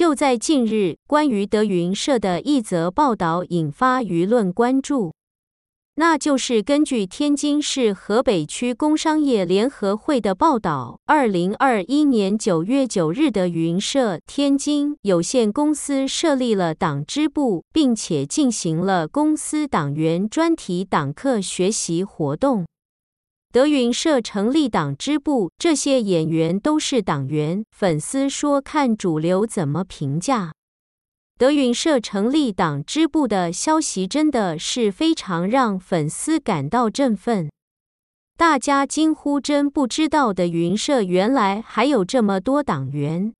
就在近日，关于德云社的一则报道引发舆论关注。那就是根据天津市河北区工商业联合会的报道，二零二一年九月九日，德云社天津有限公司设立了党支部，并且进行了公司党员专题党课学习活动。德云社成立党支部，这些演员都是党员，粉丝说看主流怎么评价。德云社成立党支部的消息真的是非常让粉丝感到振奋，大家惊呼：“真不知道的云社原来还有这么多党员！”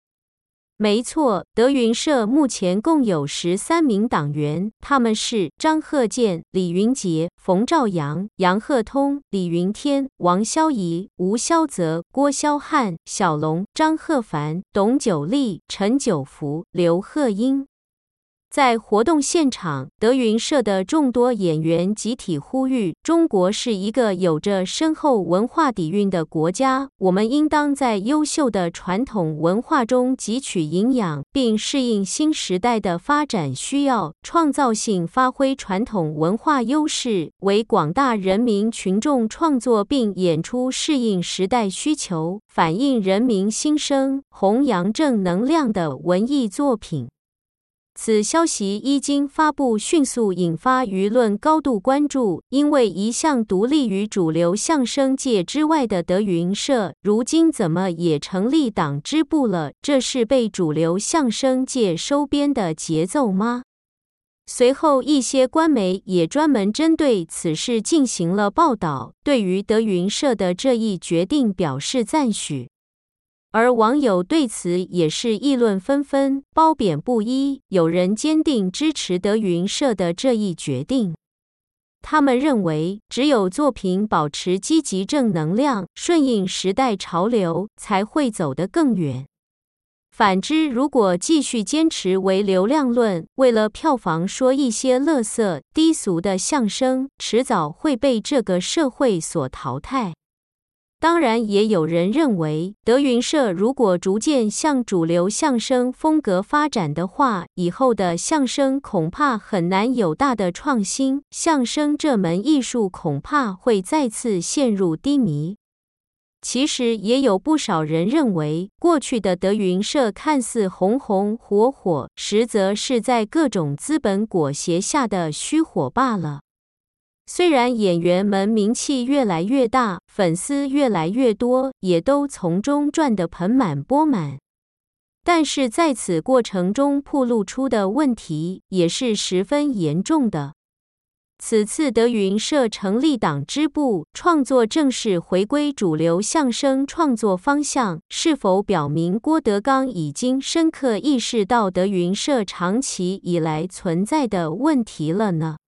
没错，德云社目前共有十三名党员，他们是张鹤健、李云杰、冯兆阳、杨鹤通、李云天、王萧怡、吴萧泽、郭萧汉、小龙、张鹤凡、董九立、陈九福、刘鹤英。在活动现场，德云社的众多演员集体呼吁：“中国是一个有着深厚文化底蕴的国家，我们应当在优秀的传统文化中汲取营养，并适应新时代的发展需要，创造性发挥传统文化优势，为广大人民群众创作并演出适应时代需求、反映人民心声、弘扬正能量的文艺作品。”此消息一经发布，迅速引发舆论高度关注。因为一向独立于主流相声界之外的德云社，如今怎么也成立党支部了？这是被主流相声界收编的节奏吗？随后，一些官媒也专门针对此事进行了报道，对于德云社的这一决定表示赞许。而网友对此也是议论纷纷，褒贬不一。有人坚定支持德云社的这一决定，他们认为，只有作品保持积极正能量，顺应时代潮流，才会走得更远。反之，如果继续坚持唯流量论，为了票房说一些垃圾低俗的相声，迟早会被这个社会所淘汰。当然，也有人认为，德云社如果逐渐向主流相声风格发展的话，以后的相声恐怕很难有大的创新，相声这门艺术恐怕会再次陷入低迷。其实，也有不少人认为，过去的德云社看似红红火火，实则是在各种资本裹挟下的虚火罢了。虽然演员们名气越来越大，粉丝越来越多，也都从中赚得盆满钵满，但是在此过程中暴露出的问题也是十分严重的。此次德云社成立党支部，创作正式回归主流相声创作方向，是否表明郭德纲已经深刻意识到德云社长期以来存在的问题了呢？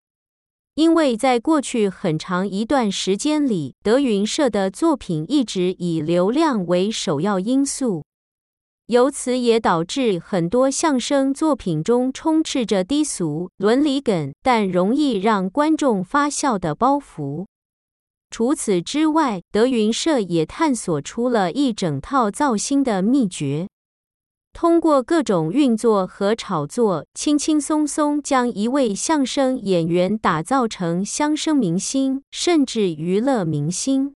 因为在过去很长一段时间里，德云社的作品一直以流量为首要因素，由此也导致很多相声作品中充斥着低俗、伦理梗，但容易让观众发笑的包袱。除此之外，德云社也探索出了一整套造星的秘诀。通过各种运作和炒作，轻轻松松将一位相声演员打造成相声明星，甚至娱乐明星。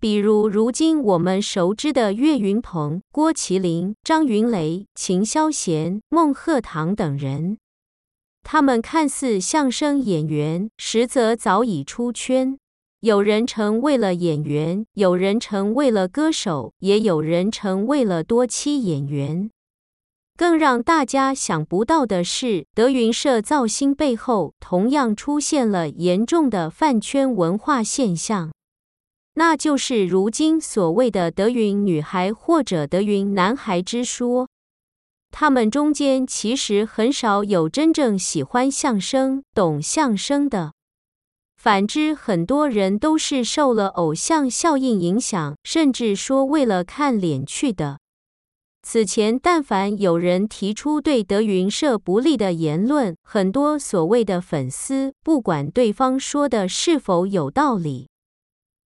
比如，如今我们熟知的岳云鹏、郭麒麟、张云雷、秦霄贤、孟鹤堂等人，他们看似相声演员，实则早已出圈。有人成为了演员，有人成为了歌手，也有人成为了多栖演员。更让大家想不到的是，德云社造星背后同样出现了严重的饭圈文化现象，那就是如今所谓的“德云女孩”或者“德云男孩”之说。他们中间其实很少有真正喜欢相声、懂相声的。反之，很多人都是受了偶像效应影响，甚至说为了看脸去的。此前，但凡有人提出对德云社不利的言论，很多所谓的粉丝，不管对方说的是否有道理，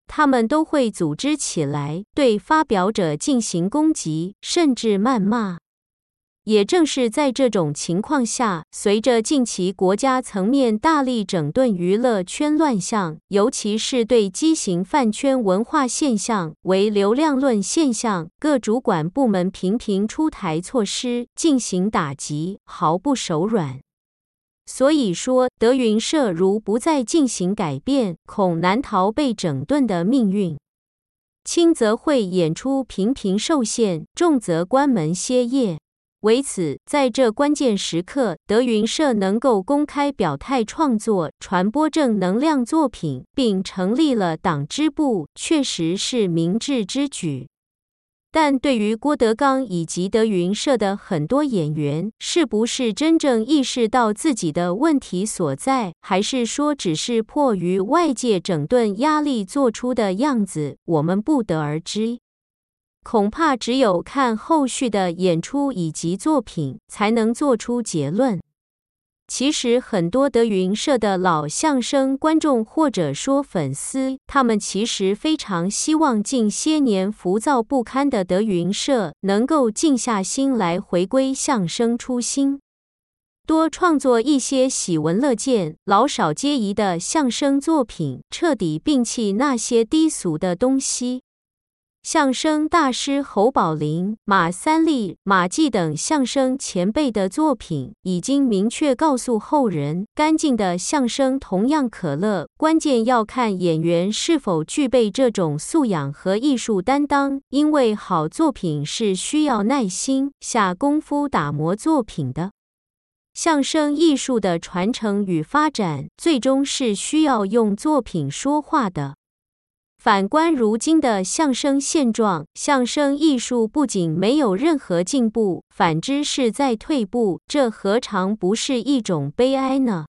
他们都会组织起来对发表者进行攻击，甚至谩骂。也正是在这种情况下，随着近期国家层面大力整顿娱乐圈乱象，尤其是对畸形饭圈文化现象、唯流量论现象，各主管部门频频出台措施进行打击，毫不手软。所以说，德云社如不再进行改变，恐难逃被整顿的命运。轻则会演出频频受限，重则关门歇业。为此，在这关键时刻，德云社能够公开表态创作、传播正能量作品，并成立了党支部，确实是明智之举。但对于郭德纲以及德云社的很多演员，是不是真正意识到自己的问题所在，还是说只是迫于外界整顿压力做出的样子，我们不得而知。恐怕只有看后续的演出以及作品，才能做出结论。其实，很多德云社的老相声观众或者说粉丝，他们其实非常希望近些年浮躁不堪的德云社能够静下心来回归相声初心，多创作一些喜闻乐见、老少皆宜的相声作品，彻底摒弃那些低俗的东西。相声大师侯宝林、马三立、马季等相声前辈的作品已经明确告诉后人，干净的相声同样可乐，关键要看演员是否具备这种素养和艺术担当。因为好作品是需要耐心下功夫打磨作品的，相声艺术的传承与发展，最终是需要用作品说话的。反观如今的相声现状，相声艺术不仅没有任何进步，反之是在退步，这何尝不是一种悲哀呢？